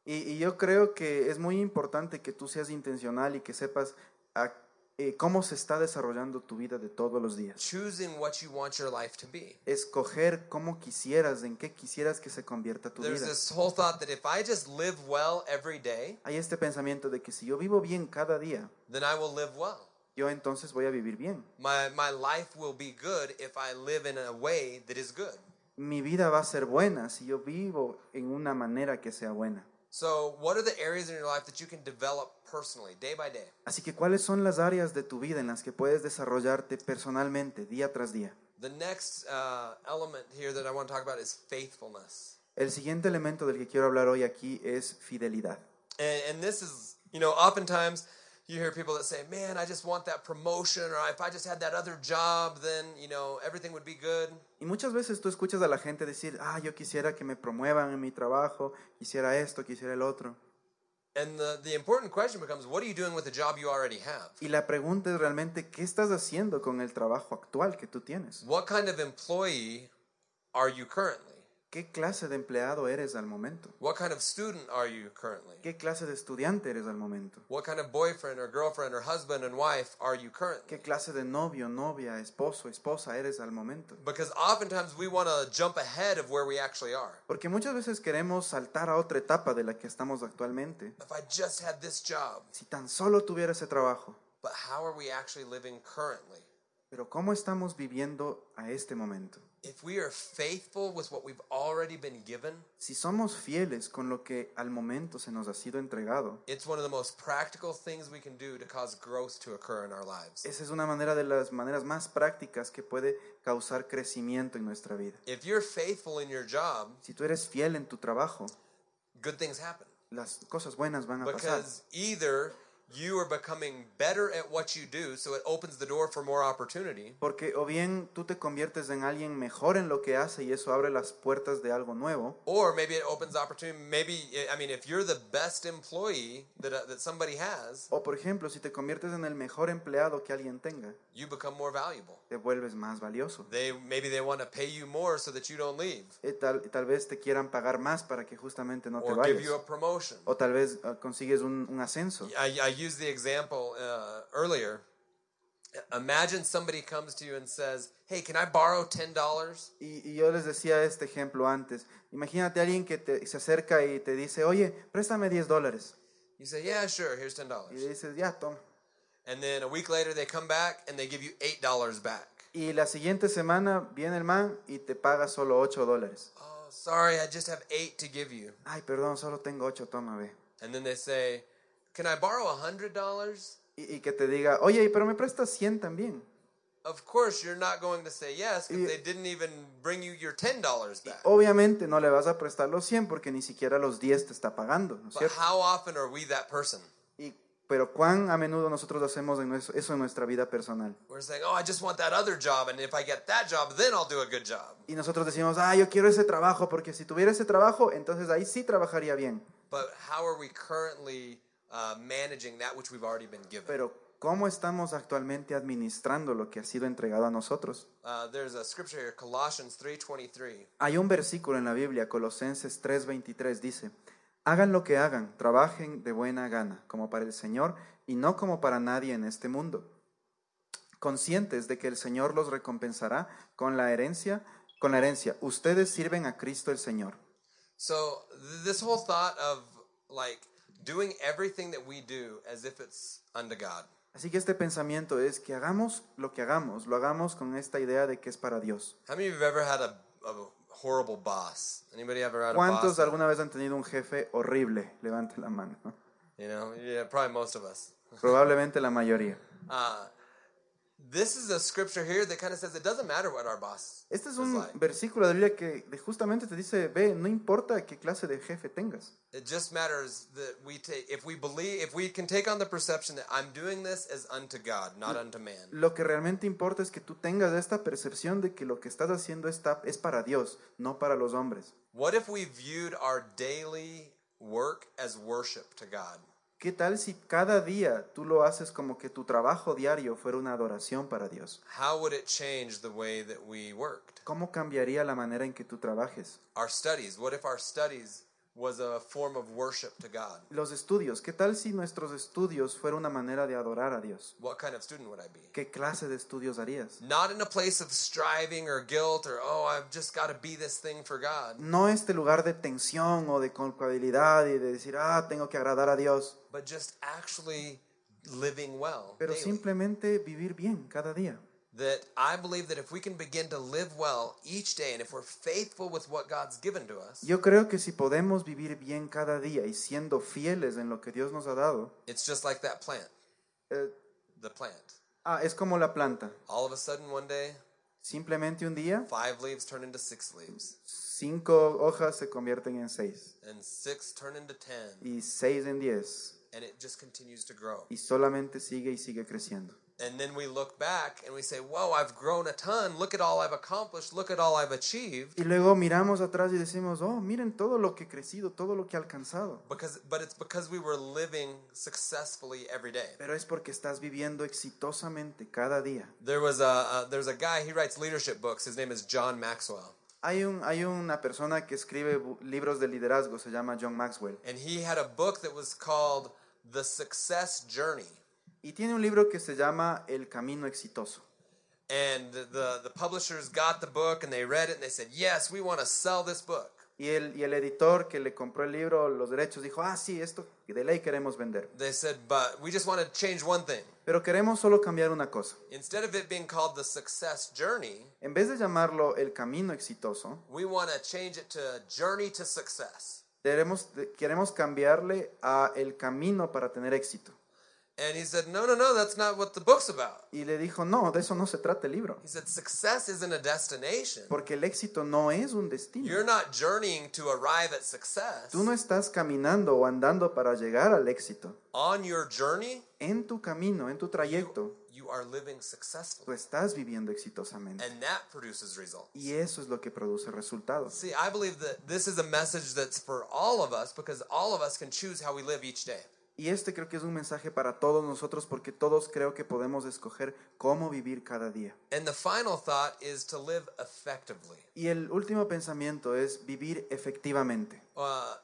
Speaker 2: Y, y yo creo que es muy importante que tú seas intencional y que sepas a- eh, cómo se está desarrollando tu vida de todos los días.
Speaker 1: Choosing what you want your life to be.
Speaker 2: Escoger cómo quisieras, en qué quisieras que se convierta tu
Speaker 1: There's
Speaker 2: vida.
Speaker 1: this whole thought that if I just live well every day,
Speaker 2: Hay este pensamiento de que si yo vivo bien cada día,
Speaker 1: then I will live well.
Speaker 2: yo entonces voy a vivir bien.
Speaker 1: My, my life will be good if I live in a way that is good.
Speaker 2: Mi vida va a ser buena si yo vivo en una manera que sea buena.
Speaker 1: So, what are the areas in your life that you can develop personally, day by day?
Speaker 2: Así que, ¿cuáles son las áreas de tu vida en las que puedes desarrollarte personalmente, día tras día?
Speaker 1: The next uh, element here that I want to talk about is faithfulness.
Speaker 2: El siguiente elemento del que quiero hablar hoy aquí es fidelidad.
Speaker 1: And, and this is, you know, oftentimes you hear people that say, man, I just want that promotion, or if I just had that other job, then, you know, everything would be good.
Speaker 2: Y muchas veces tú escuchas a la gente decir, ah, yo quisiera que me promuevan en mi trabajo, quisiera esto, quisiera el otro.
Speaker 1: And the, the important question becomes, what are you doing with the job you already have?
Speaker 2: Y la pregunta es realmente, ¿qué estás haciendo con el trabajo actual que tú tienes?
Speaker 1: What kind of employee are you currently?
Speaker 2: ¿Qué clase de empleado eres al momento?
Speaker 1: What kind of student are you currently?
Speaker 2: ¿Qué clase de estudiante eres al momento?
Speaker 1: What kind of boyfriend or girlfriend or husband and wife are you currently?
Speaker 2: ¿Qué clase de novio, novia, esposo, esposa eres al momento?
Speaker 1: Because oftentimes we want to jump ahead of where we actually are.
Speaker 2: Porque muchas veces queremos saltar a otra etapa de la que estamos actualmente.
Speaker 1: If I just had this job,
Speaker 2: Si tan solo tuviera ese trabajo.
Speaker 1: but how are we actually living currently?
Speaker 2: Pero ¿cómo estamos viviendo a este momento?
Speaker 1: If we are faithful with what we've already been given,
Speaker 2: Si somos fieles con lo que al momento se nos ha sido entregado,
Speaker 1: it's one of the most practical things we can do to cause growth to occur in our lives.
Speaker 2: esa es una manera de las maneras más prácticas que puede causar crecimiento en nuestra vida.
Speaker 1: If you're faithful in your job,
Speaker 2: Si tú eres fiel en tu trabajo,
Speaker 1: good things happen.
Speaker 2: las cosas buenas van a pasar.
Speaker 1: Because either you are becoming better at what you do, so it opens the door for more opportunity,
Speaker 2: Porque o bien tú te conviertes en alguien mejor en lo que hace y eso abre las puertas de algo nuevo,
Speaker 1: or maybe it opens opportunity. Maybe, I mean, if you're the best employee that, uh, that somebody has,
Speaker 2: o por ejemplo, si te conviertes en el mejor empleado que alguien tenga,
Speaker 1: you become more valuable.
Speaker 2: te vuelves más valioso.
Speaker 1: They maybe they want to pay you more so that you don't leave,
Speaker 2: Y tal, y tal vez te quieran pagar más para que justamente no te
Speaker 1: or give
Speaker 2: vayas.
Speaker 1: you a promotion.
Speaker 2: O tal vez ah, consigues un, un ascenso.
Speaker 1: I, I used the example uh, earlier. Imagine somebody comes to you and says, "Hey, can I borrow ten dollars?"
Speaker 2: Y, y yo les decía este ejemplo antes. Imagínate a alguien que te, se acerca y te dice, oye, préstame 10 dólares.
Speaker 1: You say, "Yeah, sure. Here's ten
Speaker 2: Y
Speaker 1: dollars."
Speaker 2: le dices, ya, toma.
Speaker 1: And then a week later, they come back and they give you eight dollars back.
Speaker 2: Y la siguiente semana viene el man y te paga solo 8 dólares.
Speaker 1: Oh, sorry, I just have eight to give you.
Speaker 2: Ay, perdón, solo tengo 8, toma, ve.
Speaker 1: And then they say, "Can I borrow a hundred dollars?"
Speaker 2: Y, y que te diga, oye, pero me prestas 100 también.
Speaker 1: Of course, you're not going to say yes because
Speaker 2: Y-
Speaker 1: they didn't even bring you your ten dollars back.
Speaker 2: Obviamente no le vas a prestar los 100 porque ni siquiera los 10 te está pagando, ¿no es
Speaker 1: But
Speaker 2: cierto?
Speaker 1: how often are we that person?
Speaker 2: Y, pero cuán a menudo nosotros hacemos eso en nuestra vida personal.
Speaker 1: We're saying, "Oh, I just want that other job, and if I get that job, then I'll do a good job."
Speaker 2: Y nosotros decimos, ah, yo quiero ese trabajo porque si tuviera ese trabajo, entonces ahí sí trabajaría bien.
Speaker 1: But how are we currently uh, managing that which we've already been given?
Speaker 2: Pero cómo estamos actualmente administrando lo que ha sido entregado a nosotros.
Speaker 1: Uh, there's a scripture here, Colossians 3:23.
Speaker 2: Hay un versículo en la Biblia, Colosenses 3:23, dice, hagan lo que hagan, trabajen de buena gana, como para el Señor y no como para nadie en este mundo, conscientes de que el Señor los recompensará con la herencia, con la herencia. Ustedes sirven a Cristo el Señor.
Speaker 1: So th- this whole thought of like doing everything that we do as if it's unto God.
Speaker 2: Así que este pensamiento es que hagamos lo que hagamos, lo hagamos con esta idea de que es para Dios.
Speaker 1: How many of you have ever had a, a horrible boss? Anybody ever had a
Speaker 2: ¿Cuántos
Speaker 1: boss?
Speaker 2: alguna vez han tenido un jefe horrible? Levante la mano.
Speaker 1: You know, yeah, probably most of us.
Speaker 2: Probablemente la mayoría.
Speaker 1: Uh, this is a scripture here that kind of says it doesn't matter what our boss
Speaker 2: Este es
Speaker 1: is
Speaker 2: un
Speaker 1: like.
Speaker 2: versículo de la Biblia que justamente te dice, ve, no importa qué clase de jefe tengas.
Speaker 1: It just matters that we take if we believe if we can take on the perception that I'm doing this as unto God, not unto man.
Speaker 2: Lo que realmente importa es que tú tengas esta percepción de que lo que estás haciendo está, es para Dios, no para los hombres.
Speaker 1: What if we viewed our daily work as worship to God?
Speaker 2: ¿Qué tal si cada día tú lo haces como que tu trabajo diario fuera una adoración para Dios?
Speaker 1: How would it change the way that we worked?
Speaker 2: ¿Cómo cambiaría la manera en que tú trabajes?
Speaker 1: Our studies, what if our studies was a form of worship to God?
Speaker 2: Los estudios, ¿qué tal si nuestros estudios fuera una manera de adorar a Dios?
Speaker 1: What kind of student would I be?
Speaker 2: ¿Qué clase de estudios harías?
Speaker 1: Not in a place of striving or guilt or, oh, I've just got to be this thing for God,
Speaker 2: No este lugar de tensión o de culpabilidad y de decir, ah, tengo que agradar a Dios,
Speaker 1: but just actually living well.
Speaker 2: pero
Speaker 1: daily.
Speaker 2: simplemente vivir bien cada día.
Speaker 1: that I believe that if we can begin to live well each day and if we're faithful with what God's given to us,
Speaker 2: Yo creo que si podemos vivir bien cada día y siendo fieles en lo que Dios nos ha dado,
Speaker 1: it's just like that plant,
Speaker 2: eh,
Speaker 1: the plant.
Speaker 2: ah, es como la planta.
Speaker 1: All of a sudden, one day,
Speaker 2: Simplemente un día,
Speaker 1: five leaves turn into six leaves,
Speaker 2: cinco hojas se convierten en seis,
Speaker 1: and six turn into ten,
Speaker 2: y seis en diez,
Speaker 1: and it just continues to grow.
Speaker 2: y solamente sigue y sigue creciendo.
Speaker 1: And then we look back and we say, Whoa, I've grown a ton. Look at all I've accomplished. Look at all I've achieved.
Speaker 2: Y luego miramos atrás y decimos, oh, miren todo lo que he crecido, todo lo que he alcanzado.
Speaker 1: Because, but it's because we were living successfully every day.
Speaker 2: Pero es porque estás viviendo exitosamente cada día.
Speaker 1: There was a, uh, there's a guy, he writes leadership books. His name is John Maxwell.
Speaker 2: Hay, un, hay una persona que escribe libros de liderazgo, se llama John Maxwell.
Speaker 1: And he had a book that was called The Success Journey.
Speaker 2: Y tiene un libro que se llama El Camino Exitoso.
Speaker 1: And the, the publishers got the book and they read it and they said, Yes, we want to sell this book.
Speaker 2: Y el, y el editor que le compró el libro, los derechos, dijo, ah, sí, esto de ley queremos vender.
Speaker 1: They said, But we just want to change one thing.
Speaker 2: Pero queremos solo cambiar una cosa.
Speaker 1: Instead of it being called The Success Journey,
Speaker 2: En vez de llamarlo El Camino Exitoso,
Speaker 1: we want to change it to Journey to Success.
Speaker 2: Queremos, queremos cambiarle a El Camino para tener éxito.
Speaker 1: And he said, No, no, no, that's not what the book's about.
Speaker 2: Y le dijo, no, de eso no se trata el libro.
Speaker 1: He said, Success isn't a destination.
Speaker 2: Porque el éxito no es un destino.
Speaker 1: You're not journeying to arrive at success.
Speaker 2: Tú no estás caminando o andando para llegar al éxito.
Speaker 1: On your journey,
Speaker 2: En tu camino, en tu trayecto,
Speaker 1: you are living successfully.
Speaker 2: tú estás viviendo exitosamente.
Speaker 1: And that produces results.
Speaker 2: Y eso es lo que produce resultados.
Speaker 1: See, I believe that this is a message that's for all of us because all of us can choose how we live each day.
Speaker 2: Y este creo que es un mensaje para todos nosotros porque todos creo que podemos escoger cómo vivir cada día.
Speaker 1: And the final thought is to live effectively.
Speaker 2: Y el último pensamiento es vivir efectivamente.
Speaker 1: Uh,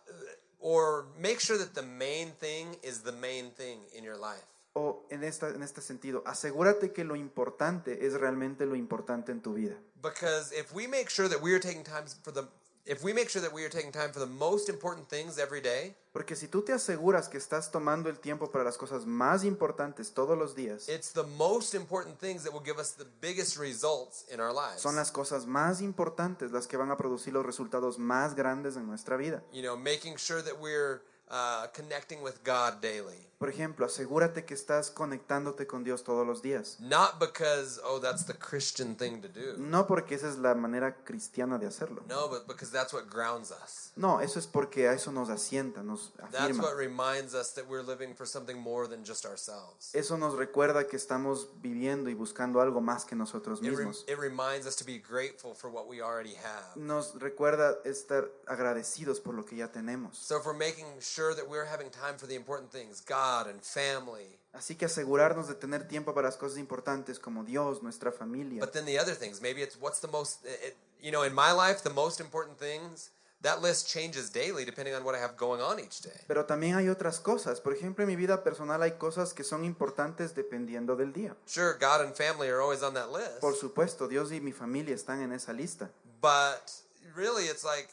Speaker 1: or make sure that the main thing is the main thing in your life.
Speaker 2: O en, esta, en este sentido, asegúrate que lo importante es realmente lo importante en tu vida.
Speaker 1: Because if we make sure that we are taking time for the if we make sure that we are taking time for the most important things every day,
Speaker 2: Porque si tú te aseguras que estás tomando el tiempo para las cosas más importantes todos los días,
Speaker 1: it's the most important things that will give us the biggest results in our lives.
Speaker 2: son las cosas más importantes las que van a producir los resultados más grandes en nuestra vida.
Speaker 1: You know, making sure that we're uh, connecting with God daily.
Speaker 2: Por ejemplo, asegúrate que estás conectándote con Dios todos los días.
Speaker 1: Not because, oh, that's the Christian thing to do.
Speaker 2: No porque esa es la manera cristiana de hacerlo.
Speaker 1: No, but because that's what grounds us.
Speaker 2: No, eso es porque a eso nos asienta, nos
Speaker 1: That's
Speaker 2: afirma.
Speaker 1: what reminds us that we're living for something more than just ourselves.
Speaker 2: Eso nos recuerda que estamos viviendo y buscando algo más que nosotros
Speaker 1: It,
Speaker 2: mismos.
Speaker 1: it reminds us to be grateful for what we already have.
Speaker 2: Nos recuerda estar agradecidos por lo que ya tenemos.
Speaker 1: So if we're making sure that we're having time for the important things, God and family,
Speaker 2: Así que asegurarnos de tener tiempo para las cosas importantes como Dios, nuestra familia.
Speaker 1: But then the other things, maybe it's what's the most, it, it- you know, in my life, the most important things, that list changes daily depending on what I have going on each day.
Speaker 2: Pero también hay otras cosas. Por ejemplo, en mi vida personal hay cosas que son importantes dependiendo del día.
Speaker 1: Sure, God and family are always on that list.
Speaker 2: Por supuesto, Dios y mi familia están en esa lista.
Speaker 1: But really, it's like,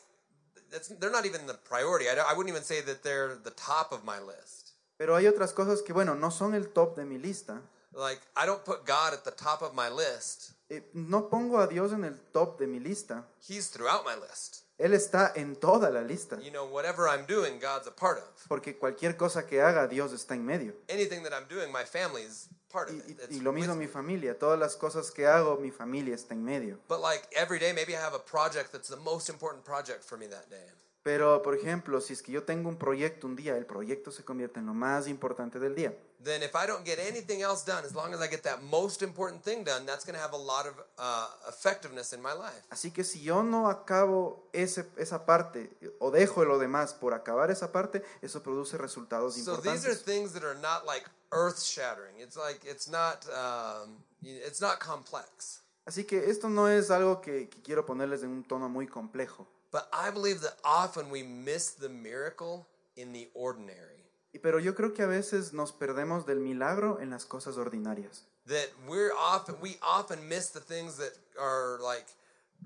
Speaker 1: they're not even the priority. I, I wouldn't even say that they're the top of my list.
Speaker 2: Pero hay otras cosas que, bueno, no son el top de mi lista.
Speaker 1: Like, I don't put God at the top of my list.
Speaker 2: Eh, no pongo a Dios en el top de mi lista.
Speaker 1: He's throughout my list.
Speaker 2: Él está en toda la lista.
Speaker 1: You know, whatever I'm doing, God's a part of.
Speaker 2: Porque cualquier cosa que haga, Dios está en medio.
Speaker 1: Anything that I'm doing, my family's part of
Speaker 2: Y,
Speaker 1: it.
Speaker 2: y-
Speaker 1: It's
Speaker 2: y lo mismo
Speaker 1: with
Speaker 2: mi familia. Todas las cosas que hago, mi familia está en medio.
Speaker 1: But like every day, maybe I have a project that's the most important project for me that day.
Speaker 2: Pero, por ejemplo, si es que yo tengo un proyecto un día, el proyecto se convierte en lo más importante del día.
Speaker 1: Then if I don't get anything else done, as long as I get that most important thing done, that's going to have a lot of uh, effectiveness in my life.
Speaker 2: Así que si yo no acabo ese, esa parte o dejo lo demás por acabar esa parte, eso produce resultados
Speaker 1: So these are
Speaker 2: importantes.
Speaker 1: things that are not like earth shattering. It's like it's not um, it's not complex.
Speaker 2: Así que esto no es algo que, que quiero ponerles en un tono muy complejo.
Speaker 1: But I believe that often we miss the miracle in the ordinary.
Speaker 2: Pero yo creo que a veces nos perdemos del milagro en las cosas ordinarias.
Speaker 1: That we're often we often miss the things that are like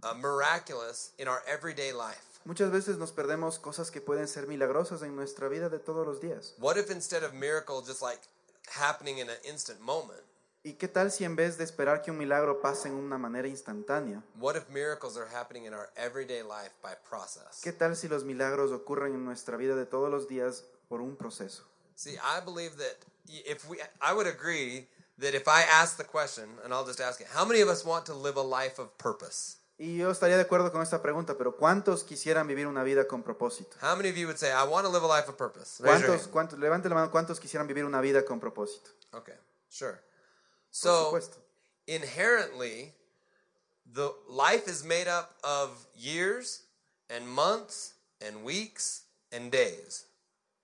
Speaker 1: uh, miraculous in our everyday life.
Speaker 2: Muchas veces nos perdemos cosas que pueden ser milagrosas en nuestra vida de todos los días.
Speaker 1: What if instead of miracle just like happening in an instant moment,
Speaker 2: ¿Y qué tal si en vez de esperar que un milagro pase en una manera instantánea,
Speaker 1: what if miracles are happening in our everyday life by process?
Speaker 2: qué tal si los milagros ocurren en nuestra vida de todos los días por un proceso?
Speaker 1: See, I believe that if we, I would agree that if I ask the question, and I'll just ask it, how many of us want to live a life of purpose?
Speaker 2: Y yo estaría de acuerdo con esta pregunta, pero ¿cuántos quisieran vivir una vida con propósito?
Speaker 1: How many of you would say, I want to live a life of purpose? Raise your
Speaker 2: ¿Cuántos,
Speaker 1: hand.
Speaker 2: cuántos, levante la mano, ¿cuántos quisieran vivir una vida con propósito?
Speaker 1: Okay, sure. So, inherently, the life is made up of years and months and weeks and days.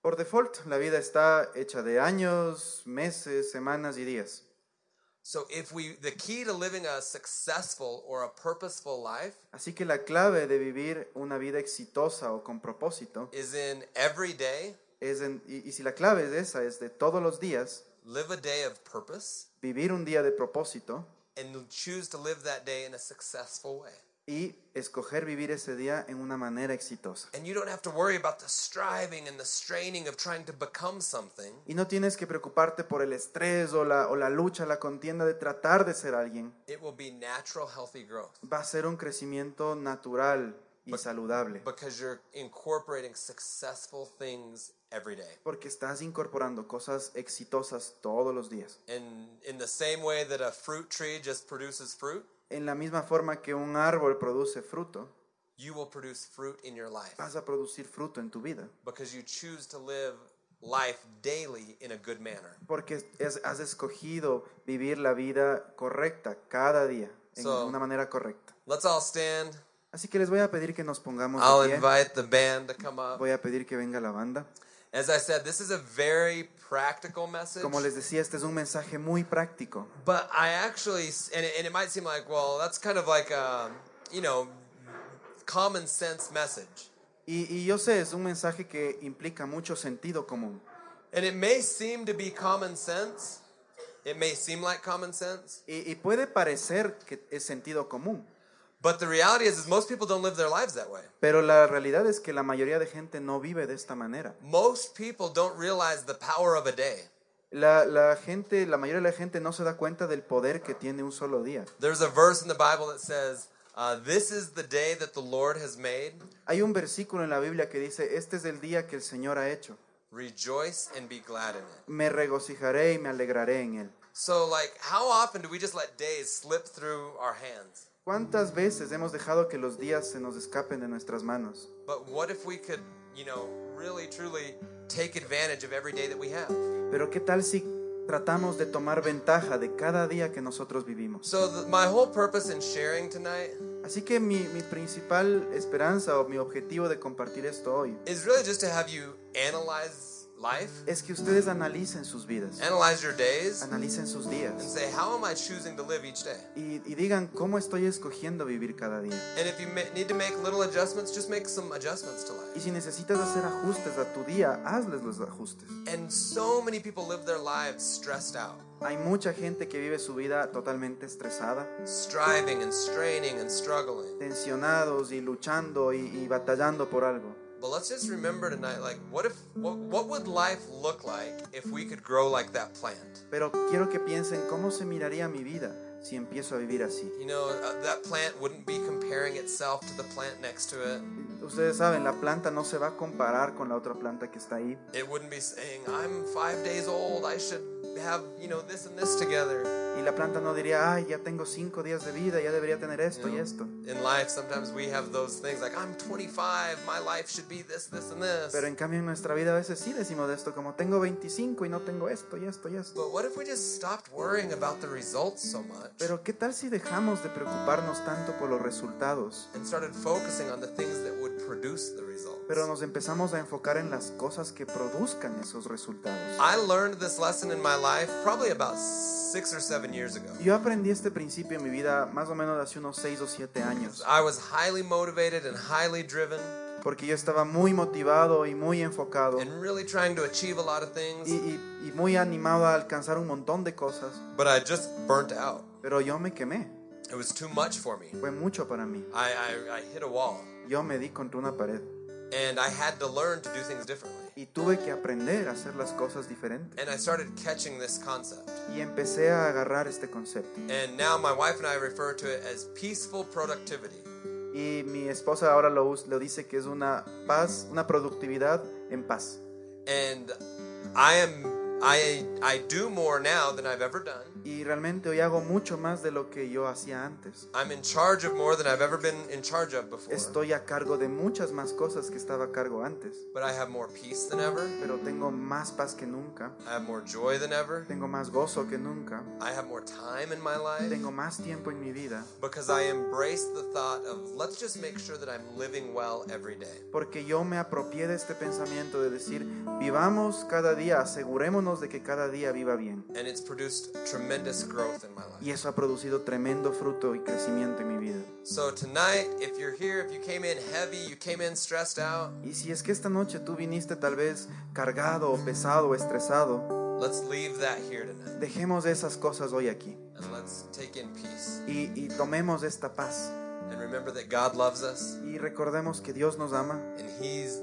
Speaker 2: Por default, la vida está hecha de años, meses, semanas y días.
Speaker 1: So, if we, the key to living a successful or a purposeful life
Speaker 2: Así que la clave de vivir una vida exitosa o con propósito
Speaker 1: is in every day,
Speaker 2: es, en- y, y si la clave es esa, es de todos los días,
Speaker 1: live a day of purpose
Speaker 2: vivir un día de propósito
Speaker 1: and choose to live that day in a successful way.
Speaker 2: y escoger vivir ese día en una manera exitosa.
Speaker 1: And you don't have to worry about the striving and the straining of trying to become something.
Speaker 2: Y no tienes que preocuparte por el estrés o la, o la lucha, la contienda de tratar de ser alguien.
Speaker 1: It will be natural, healthy growth
Speaker 2: Va a ser un crecimiento natural y saludable.
Speaker 1: because you're incorporating successful things every day.
Speaker 2: Porque estás incorporando cosas exitosas todos los días.
Speaker 1: And in the same way that a fruit tree just produces fruit,
Speaker 2: En la misma forma que un árbol produce fruto,
Speaker 1: you will produce fruit in your life
Speaker 2: vas a producir fruto en tu vida.
Speaker 1: because you choose to live life daily in a good manner.
Speaker 2: Porque es- has escogido vivir la vida correcta cada día, en
Speaker 1: So-
Speaker 2: una manera correcta.
Speaker 1: Let's all stand.
Speaker 2: Así que les voy a pedir que nos pongamos
Speaker 1: I'll
Speaker 2: de pie.
Speaker 1: invite the band to come up.
Speaker 2: Voy a pedir que venga la banda.
Speaker 1: As I said, this is a very practical message.
Speaker 2: Como les decía, este es un mensaje muy práctico.
Speaker 1: But I actually, and it, and it might seem like, well, that's kind of like a, you know, common sense message.
Speaker 2: Y, y yo sé, es un mensaje que implica mucho sentido común.
Speaker 1: And it may seem to be common sense. It may seem like common sense.
Speaker 2: Y, y puede parecer que es sentido común.
Speaker 1: But the reality is, is most people don't live their lives that way.
Speaker 2: Pero la realidad es que la mayoría de gente no vive de esta manera.
Speaker 1: Most people don't realize the power of a day.
Speaker 2: La, la gente, la mayoría de la gente no se da cuenta del poder que tiene un solo día.
Speaker 1: There's a verse in the Bible that says, uh, This is the day that the Lord has made.
Speaker 2: Hay un versículo en la Biblia que dice, este es el día que el Señor ha hecho.
Speaker 1: Rejoice and be glad in it.
Speaker 2: Me regocijaré y me alegraré en él.
Speaker 1: So, like, how often do we just let days slip through our hands?
Speaker 2: ¿Cuántas veces hemos dejado que los días se nos escapen de nuestras manos?
Speaker 1: But what if we could, you know, really truly take advantage of every day that we have?
Speaker 2: Pero ¿qué tal si tratamos de tomar ventaja de cada día que nosotros vivimos?
Speaker 1: So, the, my whole purpose in sharing tonight
Speaker 2: Así que mi, mi principal esperanza o mi objetivo de compartir esto hoy
Speaker 1: is really just to have you analyze life,
Speaker 2: es que ustedes analicen sus vidas,
Speaker 1: analyze your days,
Speaker 2: analicen sus
Speaker 1: and
Speaker 2: días
Speaker 1: say, how am I choosing to live each day?
Speaker 2: y, y digan cómo estoy escogiendo vivir cada día.
Speaker 1: And if you need to make little adjustments, just make some adjustments to life.
Speaker 2: Y si necesitas hacer ajustes a tu día, hazles los ajustes.
Speaker 1: And so many people live their lives stressed out,
Speaker 2: Hay mucha gente que vive su vida totalmente estresada,
Speaker 1: striving and straining and struggling.
Speaker 2: tensionados y luchando y, y batallando por algo.
Speaker 1: But let's just remember tonight, like, what if, what, what would life look like if we could grow like that plant?
Speaker 2: Pero quiero que piensen cómo se miraría mi vida si empiezo a vivir así.
Speaker 1: You know, uh, that plant wouldn't be comparing itself to the plant next to it.
Speaker 2: Ustedes saben, la planta no se va a comparar con la otra planta que está ahí.
Speaker 1: It wouldn't be saying, I'm five days old, I should have, you know, this and this together.
Speaker 2: Y la planta no diría, ay, ya tengo cinco días de vida, ya debería tener esto y
Speaker 1: No.
Speaker 2: esto.
Speaker 1: In life, sometimes we have those things like, I'm 25, my life should be this, this, and this.
Speaker 2: Pero en cambio en nuestra vida a veces sí decimos esto, como tengo 25 y no tengo esto y esto y esto.
Speaker 1: But what if we just stopped worrying about the results so much
Speaker 2: Pero ¿qué tal si dejamos de preocuparnos tanto por los resultados?
Speaker 1: and started focusing on the things that would produce the results?
Speaker 2: Pero nos empezamos a enfocar en las cosas que produzcan esos resultados.
Speaker 1: I learned this lesson in my life probably about six or seven years ago.
Speaker 2: Yo aprendí este principio en mi vida más o menos hace unos 6 o 7 años,
Speaker 1: I was highly motivated and highly driven
Speaker 2: porque yo estaba muy motivado y muy enfocado
Speaker 1: and really trying to achieve a lot of
Speaker 2: y, y- y muy animado a alcanzar un montón de cosas,
Speaker 1: but I just burnt out.
Speaker 2: pero yo me quemé,
Speaker 1: It was too much for me.
Speaker 2: fue mucho para mí.
Speaker 1: I, I, I hit a wall
Speaker 2: Yo me di contra una pared
Speaker 1: and I had to learn to do things differently.
Speaker 2: y tuve que aprender a hacer las cosas diferentes.
Speaker 1: And I started catching this concept.
Speaker 2: Y empecé a agarrar este concepto.
Speaker 1: And now my wife and I refer to it as peaceful productivity.
Speaker 2: Y mi esposa ahora lo, dice que es una paz, una productividad en paz.
Speaker 1: And I am I I do more now than I've ever done.
Speaker 2: Y realmente hoy hago mucho más de lo que yo hacía antes.
Speaker 1: I'm in charge of more than I've ever been in charge of before.
Speaker 2: Estoy a cargo de muchas más cosas que estaba a cargo antes.
Speaker 1: But I have more peace than ever.
Speaker 2: Pero tengo más paz que nunca.
Speaker 1: I have more joy than ever.
Speaker 2: Tengo más gozo que nunca.
Speaker 1: I have more time in my life
Speaker 2: Tengo más tiempo en mi vida.
Speaker 1: because I embrace the thought of let's just make sure that I'm living well every day.
Speaker 2: Porque yo me apropié de este pensamiento de decir, vivamos cada día, asegurémonos de que cada día viva bien.
Speaker 1: And it's produced tremendous growth in my life.
Speaker 2: Y eso ha producido tremendo fruto y crecimiento en mi vida.
Speaker 1: So tonight, if you're here, if you came in heavy, you came in stressed out,
Speaker 2: Y si es que esta noche tú viniste tal vez cargado o pesado o estresado,
Speaker 1: let's leave that here tonight
Speaker 2: dejemos esas cosas hoy aquí
Speaker 1: and let's take in peace.
Speaker 2: y, y tomemos esta paz
Speaker 1: And remember that God loves us
Speaker 2: y recordemos que Dios nos ama
Speaker 1: and He's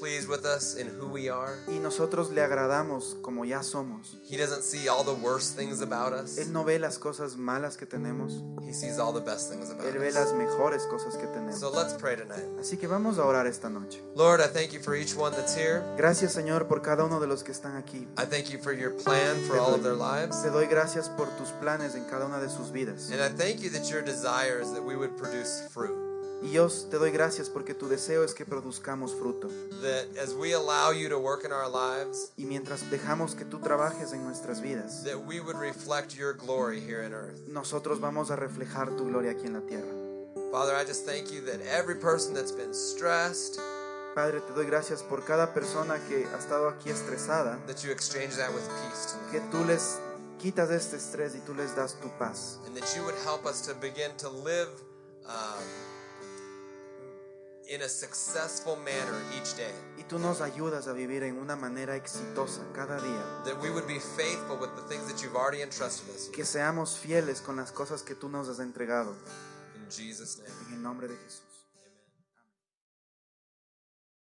Speaker 1: pleased with us in who we are.
Speaker 2: y nosotros le agradamos como ya somos.
Speaker 1: He doesn't see all the worst things about us,
Speaker 2: Él no ve las cosas malas que tenemos,
Speaker 1: He sees all the best things about
Speaker 2: Él ve
Speaker 1: us.
Speaker 2: las mejores cosas que tenemos.
Speaker 1: So let's pray tonight.
Speaker 2: Así que vamos a orar esta noche.
Speaker 1: Lord, I thank you for each one that's here.
Speaker 2: Gracias Señor por cada uno de los que están aquí.
Speaker 1: I thank you for your plan for all of their lives.
Speaker 2: Te doy gracias por tus planes en cada una de sus vidas.
Speaker 1: And I thank you that your desire is that we would produce fruit.
Speaker 2: Y Dios, te doy gracias porque tu deseo es que produzcamos fruto.
Speaker 1: That as we allow you to work in our lives,
Speaker 2: Y mientras dejamos que tú trabajes en nuestras vidas,
Speaker 1: that we would reflect your glory here in earth.
Speaker 2: nosotros vamos a reflejar tu gloria aquí en la tierra.
Speaker 1: Father, I just thank you that every person that's been stressed,
Speaker 2: Padre, te doy gracias por cada persona que ha estado aquí estresada,
Speaker 1: that you exchange that with peace tonight.
Speaker 2: que tú les quitas este estrés y tú les das tu paz.
Speaker 1: And that you would help us to begin to live um, in a successful manner each day.
Speaker 2: Y tú nos ayudas a vivir en una manera exitosa cada día.
Speaker 1: That we would be faithful with the things that you've already entrusted us with.
Speaker 2: Que seamos fieles con las cosas que tú nos has entregado.
Speaker 1: In Jesus' name.
Speaker 2: En el nombre de Jesús.